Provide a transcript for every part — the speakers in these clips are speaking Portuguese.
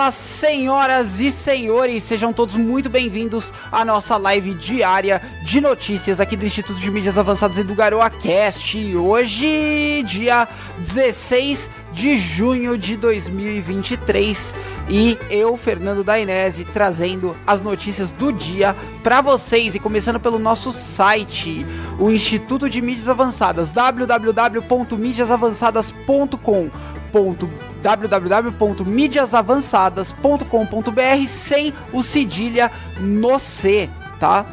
Fala, senhoras e senhores, sejam todos muito bem-vindos à nossa live diária de notícias aqui do Instituto de Mídias Avançadas e do Garoa Cast. Hoje, dia 16 de junho de 2023, e eu, Fernando Dainese, trazendo as notícias do dia para vocês e começando pelo nosso site, o Instituto de Mídias Avançadas, www.mídiasavançadas.com.br www.mídiasavançadas.com.br sem o cedilha no C, tá?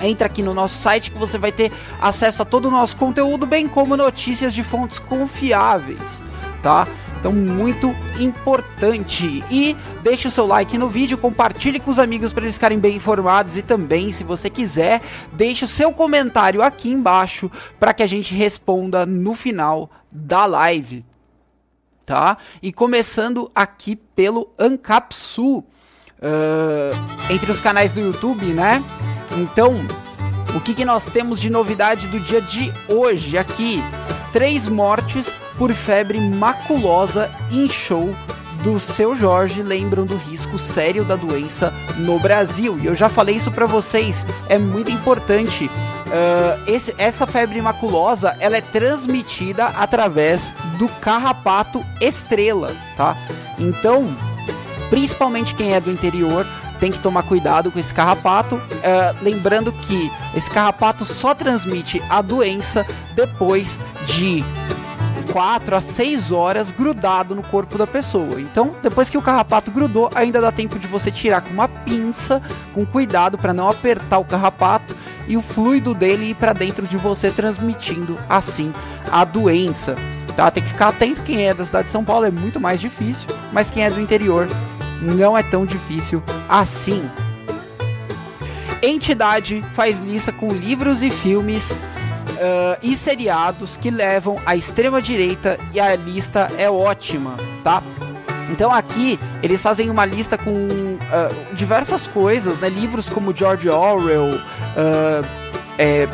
Entra aqui no nosso site que você vai ter acesso a todo o nosso conteúdo, bem como notícias de fontes confiáveis, tá? Então, muito importante. E deixe o seu like no vídeo, compartilhe com os amigos para eles ficarem bem informados. E também, se você quiser, deixe o seu comentário aqui embaixo para que a gente responda no final da live tá? E começando aqui pelo Ancapsu, uh, entre os canais do YouTube, né? Então, o que, que nós temos de novidade do dia de hoje aqui? Três mortes por febre maculosa em show do seu Jorge lembram do risco sério da doença no Brasil. E eu já falei isso para vocês, é muito importante. Uh, esse, essa febre maculosa ela é transmitida através do carrapato estrela, tá? Então, principalmente quem é do interior tem que tomar cuidado com esse carrapato. Uh, lembrando que esse carrapato só transmite a doença depois de 4 a 6 horas grudado no corpo da pessoa. Então, depois que o carrapato grudou, ainda dá tempo de você tirar com uma pinça, com cuidado para não apertar o carrapato e o fluido dele ir para dentro de você, transmitindo assim a doença. Tá? Tem que ficar atento. Quem é da cidade de São Paulo é muito mais difícil, mas quem é do interior não é tão difícil assim. Entidade faz lista com livros e filmes uh, e seriados que levam à extrema direita e a lista é ótima, tá? Então aqui eles fazem uma lista com uh, diversas coisas, né? Livros como George Orwell, uh, é,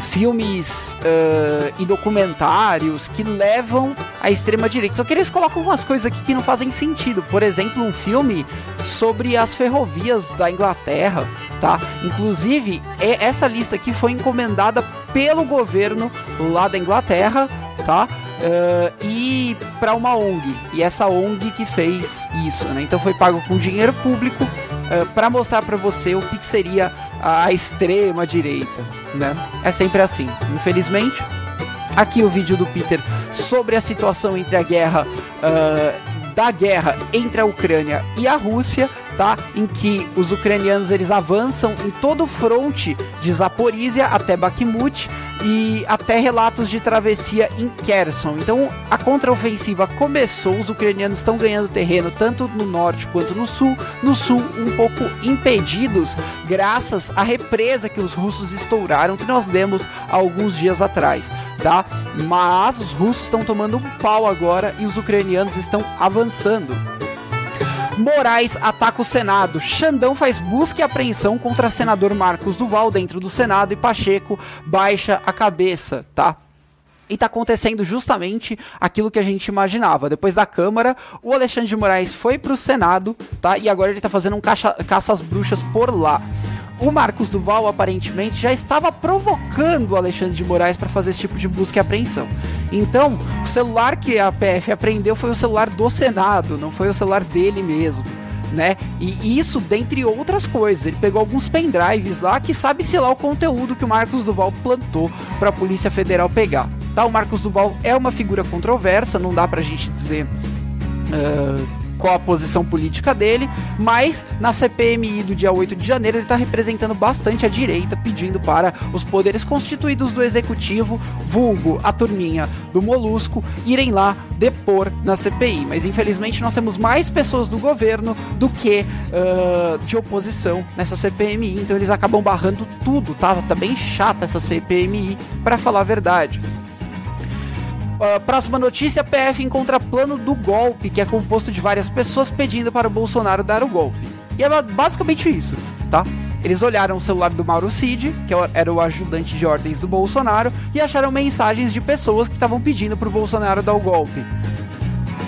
filmes uh, e documentários que levam à extrema direita. Só que eles colocam umas coisas aqui que não fazem sentido. Por exemplo, um filme sobre as ferrovias da Inglaterra, tá? Inclusive, é, essa lista aqui foi encomendada pelo governo lá da Inglaterra, tá? Uh, e para uma ONG. E essa ONG que fez isso, né? Então foi pago com dinheiro público uh, para mostrar para você o que, que seria a extrema direita, né? É sempre assim, infelizmente. Aqui o vídeo do Peter sobre a situação entre a guerra uh, da guerra entre a Ucrânia e a Rússia tá? Em que os ucranianos eles avançam em todo o fronte de Zaporizhia até Bakhmut e até relatos de travessia em Kherson. Então a contraofensiva começou, os ucranianos estão ganhando terreno tanto no norte quanto no sul. No sul, um pouco impedidos graças à represa que os russos estouraram, que nós demos alguns dias atrás, tá? Mas os russos estão tomando um pau agora e os ucranianos estão avançando. Moraes ataca o Senado. Xandão faz busca e apreensão contra senador Marcos Duval dentro do Senado e Pacheco baixa a cabeça, tá? E está acontecendo justamente aquilo que a gente imaginava. Depois da Câmara, o Alexandre de Moraes foi para o Senado, tá? E agora ele está fazendo um caça, caça às bruxas por lá o Marcos Duval aparentemente já estava provocando o Alexandre de Moraes para fazer esse tipo de busca e apreensão. Então, o celular que a PF apreendeu foi o celular do Senado, não foi o celular dele mesmo. Né? E isso dentre outras coisas. Ele pegou alguns pendrives lá que sabe-se lá o conteúdo que o Marcos Duval plantou para a Polícia Federal pegar. Tá? O Marcos Duval é uma figura controversa, não dá pra gente dizer uh, qual a posição política dele, mas na CPMI do dia 8 de janeiro ele está representando bastante a direita, pedindo para os poderes constituídos do executivo, vulgo a turminha do Molusco, irem lá depor na CPI. Mas infelizmente nós temos mais pessoas do governo do que uh, de oposição nessa CPMI, então eles acabam barrando tudo, tá? Tá bem chata essa CPMI, para falar a verdade. Uh, próxima notícia: PF encontra plano do golpe, que é composto de várias pessoas pedindo para o Bolsonaro dar o golpe. E é basicamente isso, tá? Eles olharam o celular do Mauro Cid, que era o ajudante de ordens do Bolsonaro, e acharam mensagens de pessoas que estavam pedindo para o Bolsonaro dar o golpe.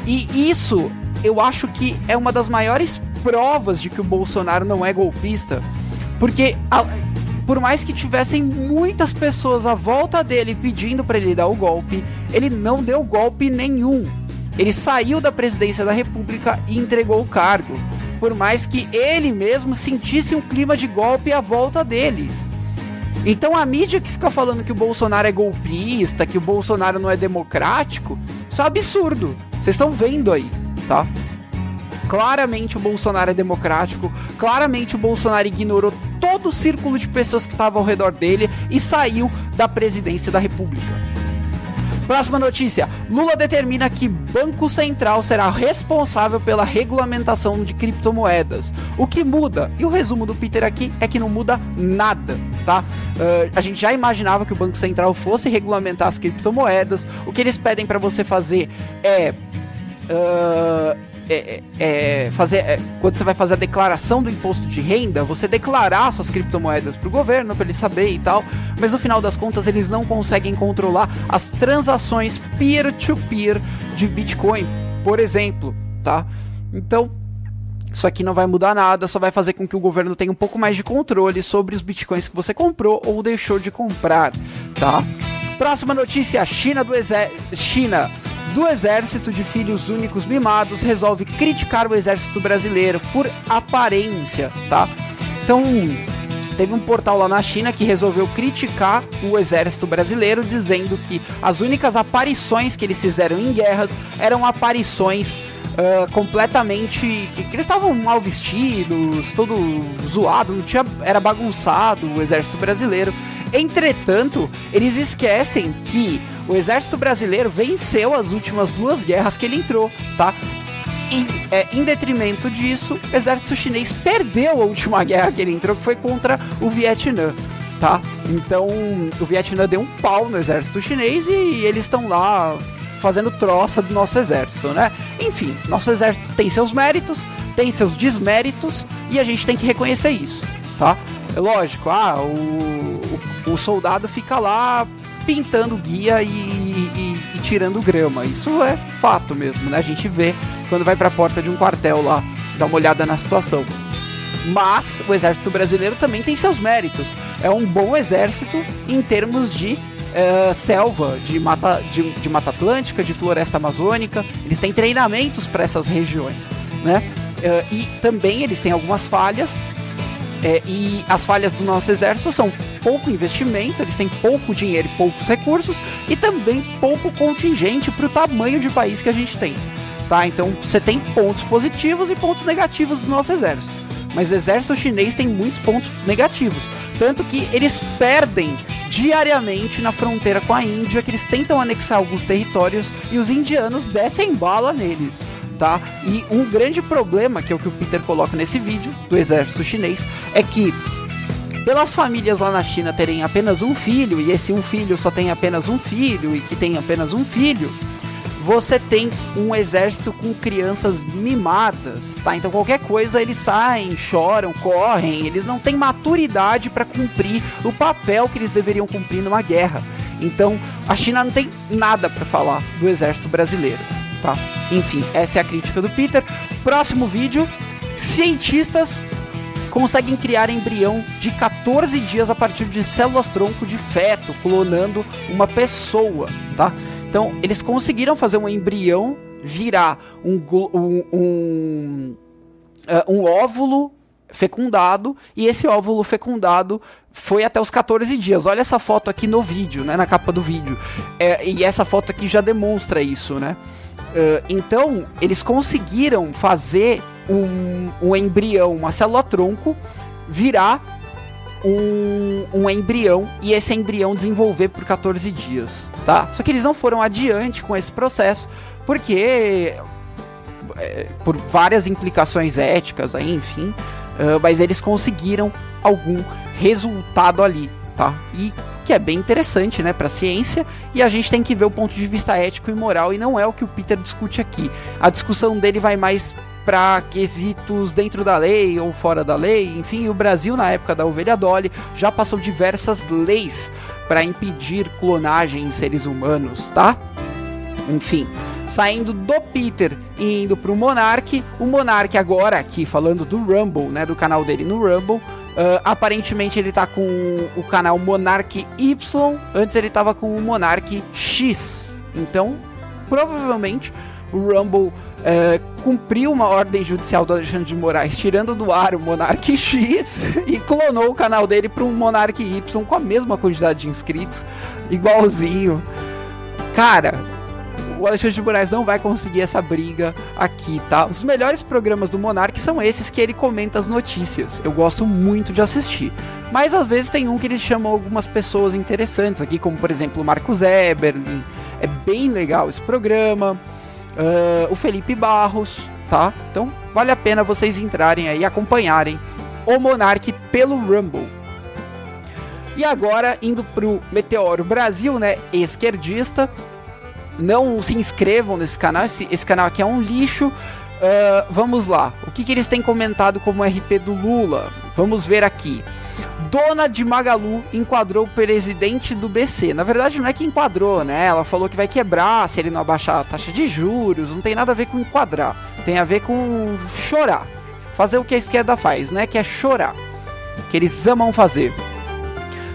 E isso eu acho que é uma das maiores provas de que o Bolsonaro não é golpista, porque a, por mais que tivessem muitas pessoas à volta dele pedindo para ele dar o golpe, ele não deu golpe nenhum. Ele saiu da presidência da República e entregou o cargo, por mais que ele mesmo sentisse um clima de golpe à volta dele. Então a mídia que fica falando que o Bolsonaro é golpista, que o Bolsonaro não é democrático, isso é um absurdo. Vocês estão vendo aí, tá? Claramente o Bolsonaro é democrático, claramente o Bolsonaro ignorou todo o círculo de pessoas que estavam ao redor dele e saiu da presidência da República. Próxima notícia: Lula determina que Banco Central será responsável pela regulamentação de criptomoedas. O que muda? E o resumo do Peter aqui é que não muda nada, tá? Uh, a gente já imaginava que o Banco Central fosse regulamentar as criptomoedas. O que eles pedem para você fazer é Uh, é, é, é, fazer, é, quando você vai fazer a declaração do imposto de renda, você declarar suas criptomoedas para o governo, para ele saber e tal, mas no final das contas eles não conseguem controlar as transações peer-to-peer -peer de Bitcoin, por exemplo, tá? Então, isso aqui não vai mudar nada, só vai fazer com que o governo tenha um pouco mais de controle sobre os bitcoins que você comprou ou deixou de comprar, tá? Próxima notícia: China do exército. China do Exército de Filhos Únicos Mimados resolve criticar o Exército Brasileiro por aparência, tá? Então, teve um portal lá na China que resolveu criticar o exército brasileiro, dizendo que as únicas aparições que eles fizeram em guerras eram aparições uh, completamente. que, eles estavam mal vestidos, todo zoado, tinha, era bagunçado o exército brasileiro. Entretanto, eles esquecem que o exército brasileiro venceu as últimas duas guerras que ele entrou, tá? E, é, em detrimento disso, o exército chinês perdeu a última guerra que ele entrou, que foi contra o Vietnã, tá? Então, o Vietnã deu um pau no exército chinês e eles estão lá fazendo troça do nosso exército, né? Enfim, nosso exército tem seus méritos, tem seus desméritos e a gente tem que reconhecer isso, tá? É lógico, ah, o, o, o soldado fica lá pintando guia e, e, e, tirando grama. Isso é fato mesmo, né? A gente vê quando vai para a porta de um quartel lá, dá uma olhada na situação. Mas o exército brasileiro também tem seus méritos. É um bom exército em termos de uh, selva, de mata, de, de mata atlântica, de floresta amazônica. Eles têm treinamentos para essas regiões, né? Uh, e também eles têm algumas falhas é, e as falhas do nosso exército são pouco investimento, eles têm pouco dinheiro e poucos recursos, e também pouco contingente para o tamanho de país que a gente tem. Tá? Então você tem pontos positivos e pontos negativos do nosso exército. Mas o exército chinês tem muitos pontos negativos. Tanto que eles perdem diariamente na fronteira com a Índia, que eles tentam anexar alguns territórios e os indianos descem bala neles tá? E um grande problema, que é o que o Peter coloca nesse vídeo do exército chinês, é que pelas famílias lá na China terem apenas um filho e esse um filho só tem apenas um filho e que tem apenas um filho, você tem um exército com crianças mimadas, tá? Então qualquer coisa eles saem, choram, correm, eles não têm maturidade para cumprir o papel que eles deveriam cumprir numa guerra. Então a China não tem nada para falar do exército brasileiro tá? Enfim, essa é a crítica do Peter. Próximo vídeo: cientistas conseguem criar embrião de 14 dias a partir de células tronco de feto, clonando uma pessoa, tá? Então, eles conseguiram fazer um embrião virar um, um, um, uh, um óvulo fecundado e esse óvulo fecundado foi até os 14 dias. Olha essa foto aqui no vídeo, né, na capa do vídeo. É, e essa foto aqui já demonstra isso, né? Uh, então, eles conseguiram fazer um, um embrião, uma célula-tronco, virar um, um, embrião e esse embrião desenvolver por 14 dias, tá? Só que eles não foram adiante com esse processo, porque é, por várias implicações éticas aí, enfim, uh, mas eles conseguiram algum resultado ali, tá? E que é bem interessante, né, para a ciência, e a gente tem que ver o ponto de vista ético e moral, e não é o que o Peter discute aqui. A discussão dele vai mais para quesitos dentro da lei ou fora da lei, enfim, o Brasil na época da ovelha Dolly já passou diversas leis para impedir clonagem em seres humanos, tá? Enfim, saindo do Peter e indo pro Monark. O Monark agora aqui falando do Rumble, né, do canal dele no Rumble. Uh, aparentemente ele tá com o canal Monark Y, antes ele tava com o Monark X. Então, provavelmente o Rumble é, cumpriu uma ordem judicial do Alexandre de Moraes, tirando do ar o Monark X e clonou o canal dele para um Monark Y com a mesma quantidade de inscritos, igualzinho. Cara, o Alexandre de Moraes não vai conseguir essa briga aqui, tá? Os melhores programas do Monark são esses que ele comenta as notícias. Eu gosto muito de assistir. Mas às vezes tem um que eles chamam algumas pessoas interessantes aqui, como por exemplo o Marcos Eberlin. É bem legal esse programa uh, o Felipe Barros, tá? Então vale a pena vocês entrarem aí e acompanharem o Monark pelo Rumble. E agora, indo pro Meteoro Brasil, né? Esquerdista. Não se inscrevam nesse canal, esse, esse canal aqui é um lixo. Uh, vamos lá, o que, que eles têm comentado como RP do Lula? Vamos ver aqui. Dona de Magalu enquadrou o presidente do BC. Na verdade, não é que enquadrou, né? Ela falou que vai quebrar se ele não abaixar a taxa de juros. Não tem nada a ver com enquadrar. Tem a ver com chorar. Fazer o que a esquerda faz, né? Que é chorar. Que eles amam fazer.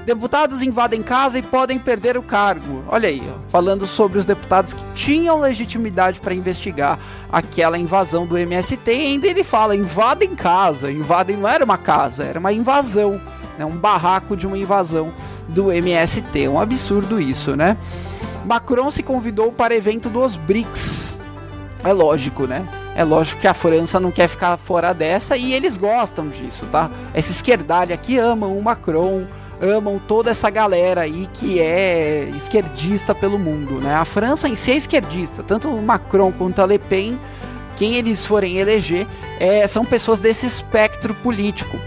Deputados invadem casa e podem perder o cargo. Olha aí, falando sobre os deputados que tinham legitimidade para investigar aquela invasão do MST. Ainda ele fala: invadem casa. Invadem não era uma casa, era uma invasão né, um barraco de uma invasão do MST. Um absurdo isso, né? Macron se convidou para evento dos BRICS. É lógico, né? É lógico que a França não quer ficar fora dessa e eles gostam disso, tá? Essa esquerdalha aqui amam o Macron, amam toda essa galera aí que é esquerdista pelo mundo, né? A França em si é esquerdista, tanto Macron quanto a Le Pen, quem eles forem eleger, é, são pessoas desse espectro político.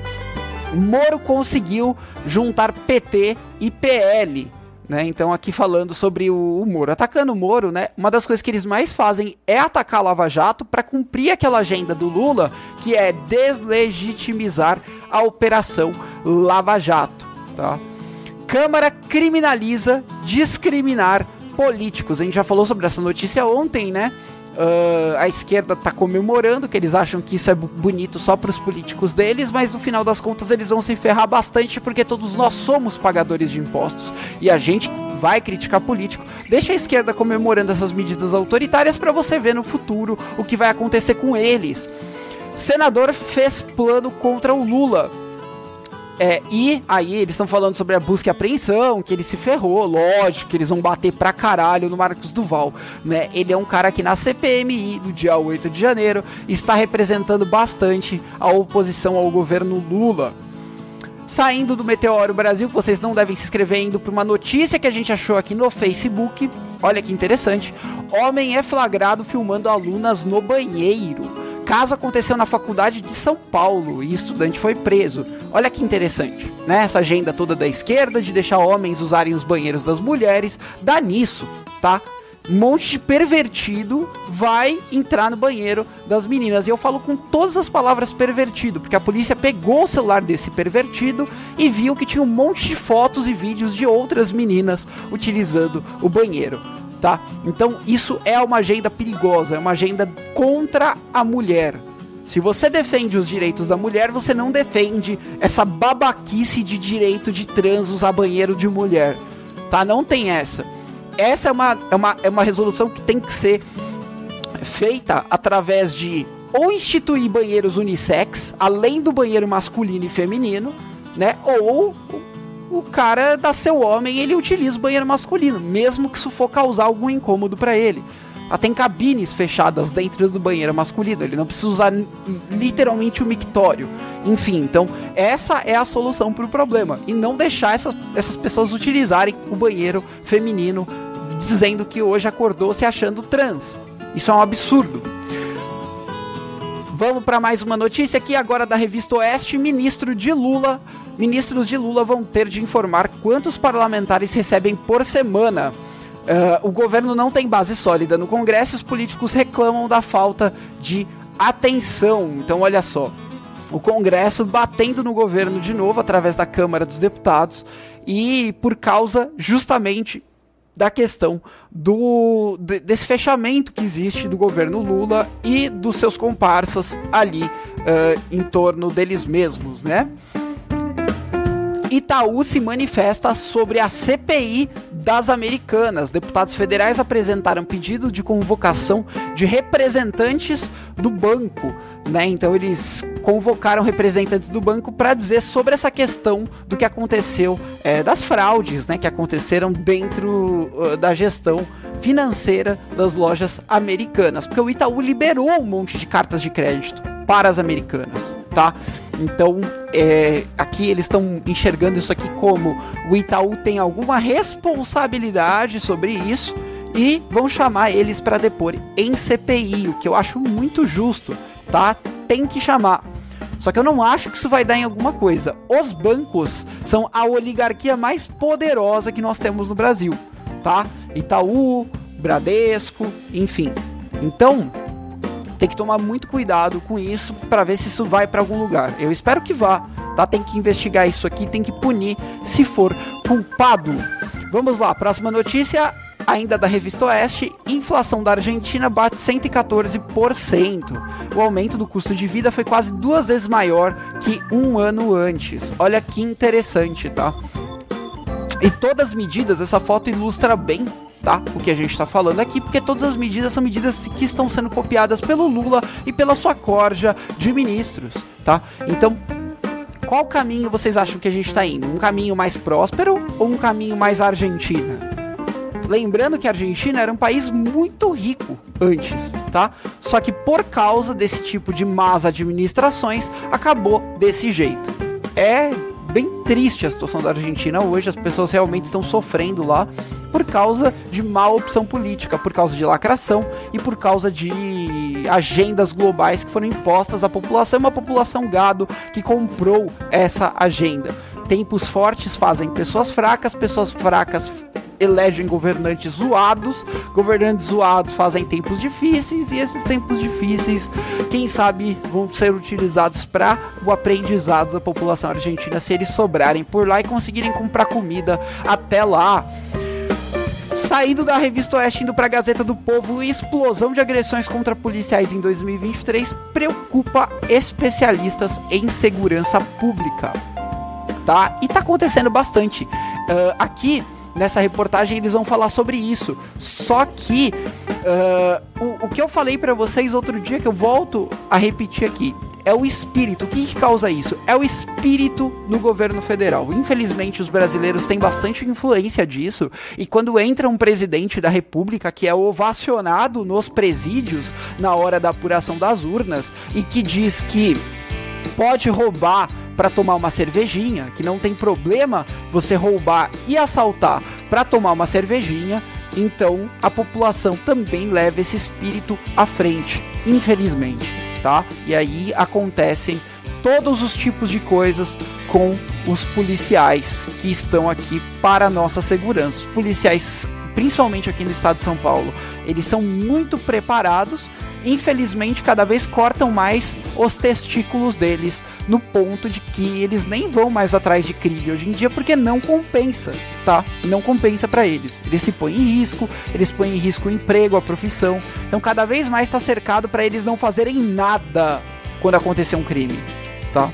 Moro conseguiu juntar PT e PL. Né? Então, aqui falando sobre o, o, Moro. Atacando o Moro, né? uma das coisas que eles mais fazem é atacar a Lava Jato para cumprir aquela agenda do Lula, que é deslegitimizar a Operação Lava Jato. Tá? Câmara criminaliza discriminar políticos. A gente já falou sobre essa notícia ontem, né? Uh, a esquerda está comemorando, que eles acham que isso é bonito só para os políticos deles, mas no final das contas eles vão se ferrar bastante porque todos nós somos pagadores de impostos e a gente vai criticar político. Deixa a esquerda comemorando essas medidas autoritárias para você ver no futuro o que vai acontecer com eles. Senador fez plano contra o Lula. É, e aí eles estão falando sobre a busca e apreensão, que ele se ferrou, lógico, que eles vão bater pra caralho no Marcos Duval, né? Ele é um cara que na CPMI, no dia 8 de janeiro, está representando bastante a oposição ao governo Lula. Saindo do Meteoro Brasil, vocês não devem se inscrever indo para uma notícia que a gente achou aqui no Facebook. Olha que interessante. Homem é flagrado filmando alunas no banheiro caso aconteceu na faculdade de São Paulo e estudante foi preso. Olha que interessante, né? Essa agenda toda da esquerda de deixar homens usarem os banheiros das mulheres, dá nisso, tá? Um monte de pervertido vai entrar no banheiro das meninas. E eu falo com todas as palavras pervertido, porque a polícia pegou o celular desse pervertido e viu que tinha um monte de fotos e vídeos de outras meninas utilizando o banheiro tá? Então isso é uma agenda perigosa, é uma agenda contra a mulher. Se você defende os direitos da mulher, você não defende essa babaquice de direito de trans usar banheiro de mulher, tá? Não tem essa. Essa é uma, é uma, é uma resolução que tem que ser feita através de ou instituir banheiros unissex, além do banheiro masculino e feminino, né? Ou o cara dá seu homem ele utiliza o banheiro masculino, mesmo que isso for causar algum incômodo para ele. Ah, tem cabines fechadas dentro do banheiro masculino, ele não precisa usar literalmente o mictório. Enfim, então essa é a solução para o problema. E não deixar essas, essas pessoas utilizarem o banheiro feminino dizendo que hoje acordou se achando trans. Isso é um absurdo. Vamos para mais uma notícia aqui agora da revista Oeste. Ministro de Lula, ministros de Lula vão ter de informar quantos parlamentares recebem por semana. Uh, o governo não tem base sólida no Congresso, os políticos reclamam da falta de atenção. Então, olha só, o Congresso batendo no governo de novo através da Câmara dos Deputados e por causa justamente da questão do desse fechamento que existe do governo Lula e dos seus comparsas ali uh, em torno deles mesmos, né? Itaú se manifesta sobre a CPI das Americanas. Deputados federais apresentaram pedido de convocação de representantes do banco, né? Então eles convocaram representantes do banco para dizer sobre essa questão do que aconteceu, é, das fraudes, né? Que aconteceram dentro uh, da gestão financeira das lojas americanas, porque o Itaú liberou um monte de cartas de crédito para as americanas, tá? Então, é, aqui eles estão enxergando isso aqui como o Itaú tem alguma responsabilidade sobre isso e vão chamar eles para depor em CPI, o que eu acho muito justo, tá? Tem que chamar. Só que eu não acho que isso vai dar em alguma coisa. Os bancos são a oligarquia mais poderosa que nós temos no Brasil, tá? Itaú, Bradesco, enfim. Então, tem que tomar muito cuidado com isso para ver se isso vai para algum lugar. Eu espero que vá, tá? Tem que investigar isso aqui, tem que punir se for culpado. Vamos lá, próxima notícia ainda da revista Oeste, inflação da Argentina bate 114%. O aumento do custo de vida foi quase duas vezes maior que um ano antes. Olha que interessante, tá? E todas as medidas, essa foto ilustra bem tá? O que a gente está falando aqui, porque todas as medidas são medidas que estão sendo copiadas pelo Lula e pela sua corja de ministros, tá? Então, qual caminho vocês acham que a gente está indo? Um caminho mais próspero ou um caminho mais Argentina? Lembrando que a Argentina era um país muito rico antes, tá? Só que por causa desse tipo de más administrações, acabou desse jeito. É bem triste a situação da Argentina hoje, as pessoas realmente estão sofrendo lá por causa de má opção política, por causa de lacração e por causa de agendas globais que foram impostas à população, uma população gado que comprou essa agenda. Tempos fortes fazem pessoas fracas, pessoas fracas elegem governantes zoados, governantes zoados fazem tempos difíceis e esses tempos difíceis, quem sabe, vão ser utilizados para o aprendizado da população argentina se eles sobrarem por lá e conseguirem comprar comida até lá. Saindo da revista Oeste indo para a Gazeta do Povo, explosão de agressões contra policiais em 2023 preocupa especialistas em segurança pública. Tá? E tá acontecendo bastante. Uh, aqui nessa reportagem eles vão falar sobre isso. Só que uh, o, o, que eu falei para vocês outro dia, que eu volto a repetir aqui, é o espírito. O que, que, causa isso? É o espírito no governo federal. Infelizmente, os brasileiros têm bastante influência disso. E quando entra um presidente da república que é ovacionado nos presídios na hora da apuração das urnas e que diz que pode roubar para tomar uma cervejinha, que não tem problema você roubar e assaltar para tomar uma cervejinha, então a população também leva esse espírito à frente, infelizmente, tá? E aí acontecem todos os tipos de coisas com os policiais que estão aqui para nossa segurança. Os policiais, principalmente aqui no estado de São Paulo, eles são muito preparados infelizmente cada vez cortam mais os testículos deles no ponto de que eles nem vão mais atrás de crime hoje em dia porque não compensa, tá? Não compensa para eles. Eles se põem em risco, eles põem em risco o emprego, a profissão. Então cada vez mais está cercado para eles não fazerem nada quando acontecer um crime, tá?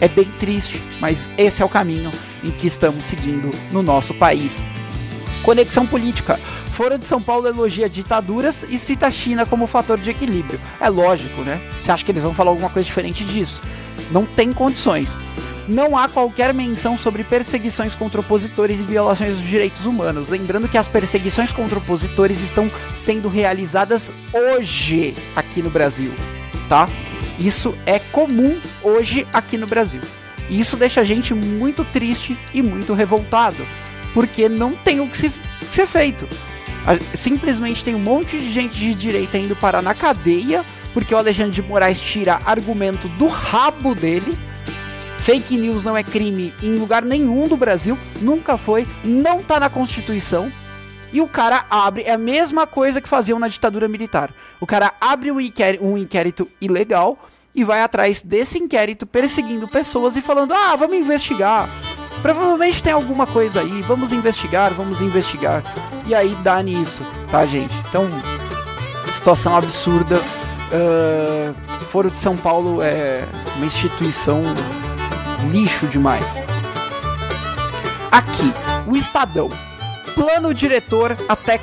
É bem triste, mas esse é o caminho em que estamos seguindo no nosso país. Conexão política. Foro de São Paulo elogia ditaduras e cita a China como fator de equilíbrio. É lógico, né? Você acha que eles vão falar alguma coisa diferente disso? Não tem condições. Não há qualquer menção sobre perseguições contra opositores e violações dos direitos humanos. Lembrando que as perseguições contra opositores estão sendo realizadas hoje aqui no Brasil, tá? Isso é comum hoje aqui no Brasil. E isso deixa a gente muito triste e muito revoltado, porque não tem o que se, ser feito. Simplesmente tem um monte de gente de direita indo parar na cadeia porque o Alexandre de Moraes tira argumento do rabo dele. Fake news não é crime em lugar nenhum do Brasil, nunca foi, não tá na Constituição. E o cara abre, é a mesma coisa que faziam na ditadura militar. O cara abre um inquérito, um inquérito ilegal e vai atrás desse inquérito perseguindo pessoas e falando: ah, vamos investigar. Provavelmente tem alguma coisa aí, vamos investigar, vamos investigar. e aí dá nisso, tá, gente? Então, situação absurda. Uh, Foro de São Paulo é uma instituição lixo demais. Aqui, o Estadão. Plano diretor até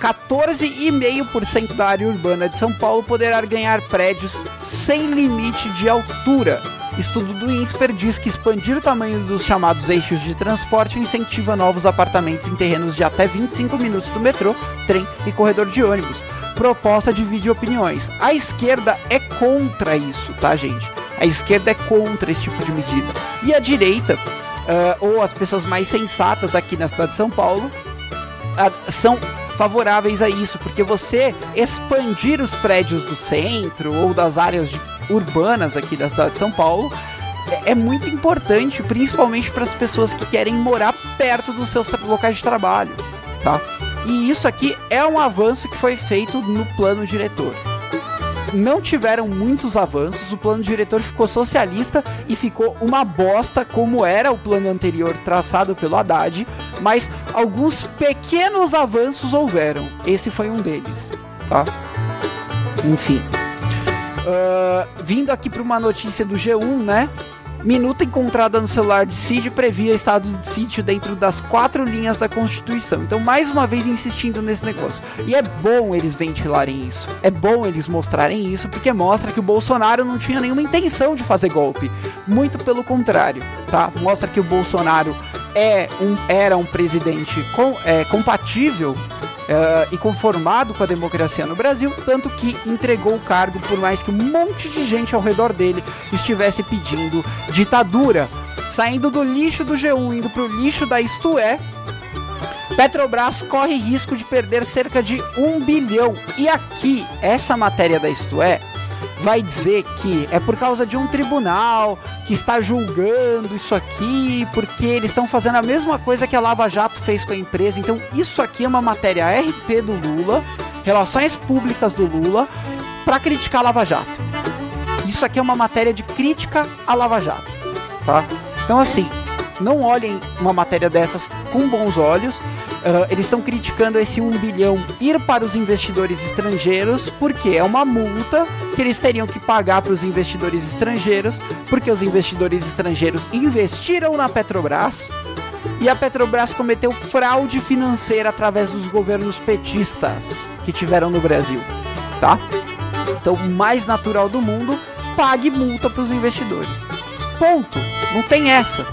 14,5% da área urbana de São Paulo poderá ganhar prédios sem limite de altura. Estudo do INSPER diz que expandir o tamanho dos chamados eixos de transporte incentiva novos apartamentos em terrenos de até 25 minutos do metrô, trem e corredor de ônibus. Proposta divide opiniões. A esquerda é contra isso, tá, gente? A esquerda é contra esse tipo de medida. E a direita, uh, ou as pessoas mais sensatas aqui na cidade de São Paulo, uh, são favoráveis a isso, porque você expandir os prédios do centro ou das áreas de, urbanas aqui da cidade de São Paulo é, é muito importante, principalmente para as pessoas que querem morar perto dos seus locais de trabalho, tá? E isso aqui é um avanço que foi feito no plano diretor não tiveram muitos avanços, o plano diretor ficou socialista e ficou uma bosta como era o plano anterior traçado pelo Haddad, mas alguns pequenos avanços houveram. Esse foi um deles, tá? Enfim. Uh, vindo aqui para uma notícia do G1, né? Minuta encontrada no celular de Cid previa estado de sítio dentro das quatro linhas da Constituição. Então, mais uma vez, insistindo nesse negócio. E é bom eles ventilarem isso. É bom eles mostrarem isso, porque mostra que o Bolsonaro não tinha nenhuma intenção de fazer golpe. Muito pelo contrário, tá? Mostra que o Bolsonaro é um, era um presidente com, é, compatível uh, e conformado com a democracia no Brasil, tanto que entregou o cargo por mais que um monte de gente ao redor dele estivesse pedindo ditadura. Saindo do lixo do G1, indo pro lixo da Isto É, Petrobras corre risco de perder cerca de um bilhão. E aqui, essa matéria da Isto É vai dizer que é por causa de um tribunal que está julgando isso aqui, porque eles estão fazendo a mesma coisa que a Lava Jato fez com a empresa. Então, isso aqui é uma matéria RP do Lula, Relações Públicas do Lula, para criticar a Lava Jato. Isso aqui é uma matéria de crítica à Lava Jato, tá? Então, assim, não olhem uma matéria dessas com bons olhos. Uh, eles estão criticando esse 1 bilhão ir para os investidores estrangeiros, porque é uma multa que eles teriam que pagar para os investidores estrangeiros, porque os investidores estrangeiros investiram na Petrobras e a Petrobras cometeu fraude financeira através dos governos petistas que tiveram no Brasil, tá? Então, mais natural do mundo, pague multa para os investidores. Ponto. Não tem essa.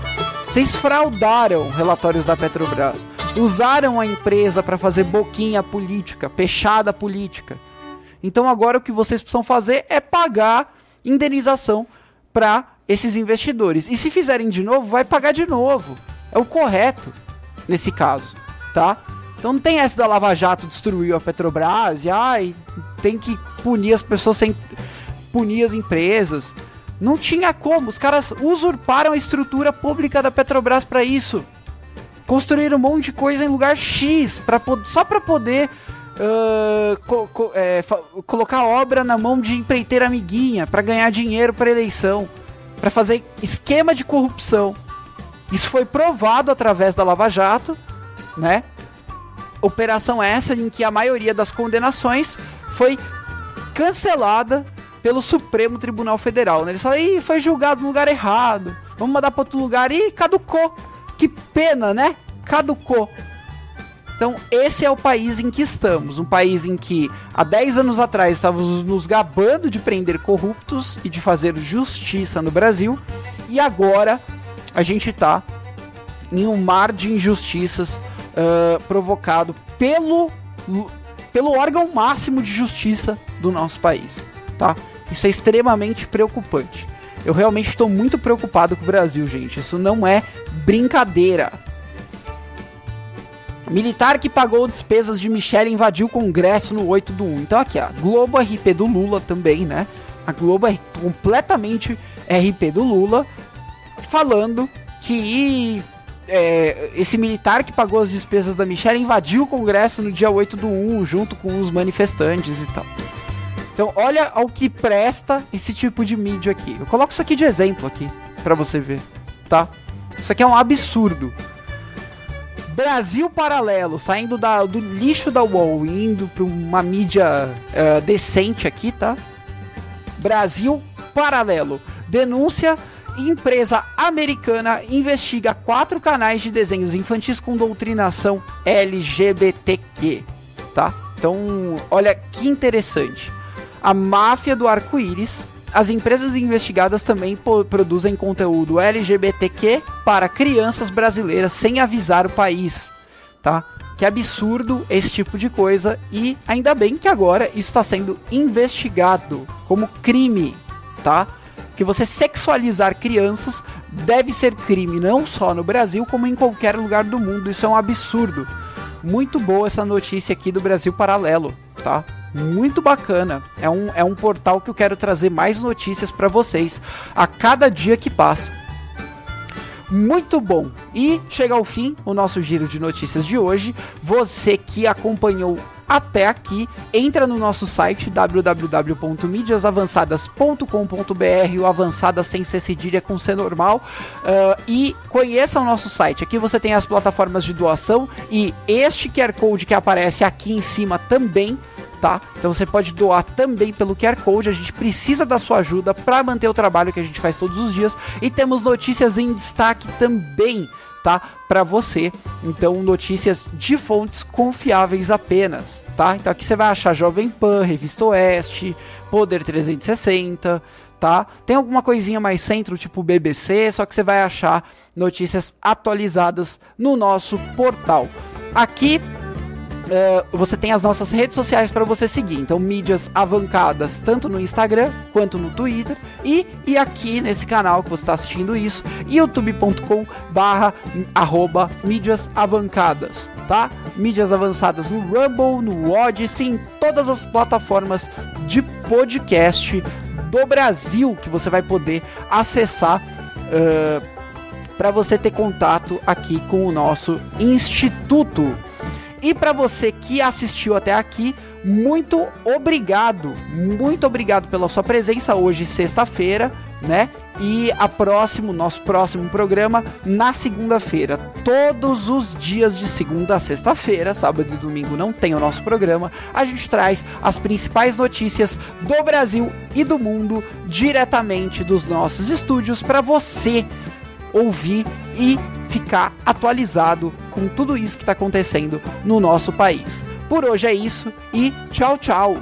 Vocês fraudaram relatórios da Petrobras, usaram a empresa para fazer boquinha política, peixada política. Então agora o que vocês precisam fazer é pagar indenização para esses investidores. E se fizerem de novo, vai pagar de novo. É o correto nesse caso, tá? Então não tem essa da Lava Jato destruiu a Petrobras e ai, tem que punir as pessoas sem punir as empresas. Não tinha como. Os caras usurparam a estrutura pública da Petrobras para isso. Construíram um monte de coisa em lugar X pra, só para poder uh, co co é, colocar obra na mão de empreiteira amiguinha para ganhar dinheiro para eleição, para fazer esquema de corrupção. Isso foi provado através da Lava Jato, né? Operação essa em que a maioria das condenações foi cancelada pelo Supremo Tribunal Federal. Né? Eles falaram, ih, foi julgado no lugar errado, vamos mandar para outro lugar. Ih, caducou. Que pena, né? Caducou. Então, esse é o país em que estamos. Um país em que há 10 anos atrás estávamos nos gabando de prender corruptos e de fazer justiça no Brasil. E agora a gente está em um mar de injustiças uh, provocado pelo, pelo órgão máximo de justiça do nosso país. Tá? Isso é extremamente preocupante. Eu realmente estou muito preocupado com o Brasil, gente. Isso não é brincadeira. Militar que pagou despesas de Michelle invadiu o Congresso no 8 do 1. Então aqui, ó, Globo RP do Lula também, né? A Globo é completamente RP do Lula, falando que é, esse militar que pagou as despesas da Michelle invadiu o Congresso no dia 8 do 1, junto com os manifestantes e tal. Então, olha ao que presta esse tipo de mídia aqui. Eu coloco isso aqui de exemplo aqui para você ver, tá? Isso aqui é um absurdo. Brasil Paralelo, saindo da, do lixo da UOL, indo para uma mídia uh, decente aqui, tá? Brasil Paralelo. Denúncia empresa americana investiga quatro canais de desenhos infantis com doutrinação LGBTQ, tá? Então, olha que interessante. A máfia do arco-íris. As empresas investigadas também produzem conteúdo LGBTQ para crianças brasileiras sem avisar o país, tá? Que absurdo esse tipo de coisa e ainda bem que agora isso está sendo investigado como crime, tá? que você sexualizar crianças deve ser crime não só no Brasil, como em qualquer lugar do mundo. Isso é um absurdo. Muito boa essa notícia aqui do Brasil Paralelo, tá? Muito bacana. É um, é um portal que eu quero trazer mais notícias para vocês a cada dia que passa. Muito bom. E chega ao fim o nosso giro de notícias de hoje. Você que acompanhou até aqui, entra no nosso site www.mídiasavançadas.com.br, o avançada sem ser cedilha com ser normal, uh, e conheça o nosso site. Aqui você tem as plataformas de doação e este QR Code que aparece aqui em cima também tá? Então você pode doar também pelo QR Code. A gente precisa da sua ajuda para manter o trabalho que a gente faz todos os dias e temos notícias em destaque também tá? Para você. Então, notícias de fontes confiáveis apenas, tá? Então aqui você vai achar Jovem Pan, Revista Oeste, Poder 360, tá? Tem alguma coisinha mais centro, tipo BBC, só que você vai achar notícias atualizadas no nosso portal. Aqui Uh, você tem as nossas redes sociais para você seguir. Então, mídias avancadas, tanto no Instagram quanto no Twitter. E, e aqui nesse canal que você está assistindo isso, youtube.com barra arroba mídias avancadas, tá? Mídias avançadas no Rumble, no Odyssey, em todas as plataformas de podcast do Brasil que você vai poder acessar. Uh, para você ter contato aqui com o nosso instituto. E para você que assistiu até aqui, muito obrigado, muito obrigado pela sua presença hoje, sexta-feira, né? E a próximo, nosso próximo programa na segunda-feira. Todos os dias de segunda a sexta-feira, sábado e domingo não tem o nosso programa. A gente traz as principais notícias do Brasil e do mundo diretamente dos nossos estúdios para você ouvir e ficar atualizado com tudo isso que está acontecendo no nosso país. Por hoje é isso e tchau, tchau!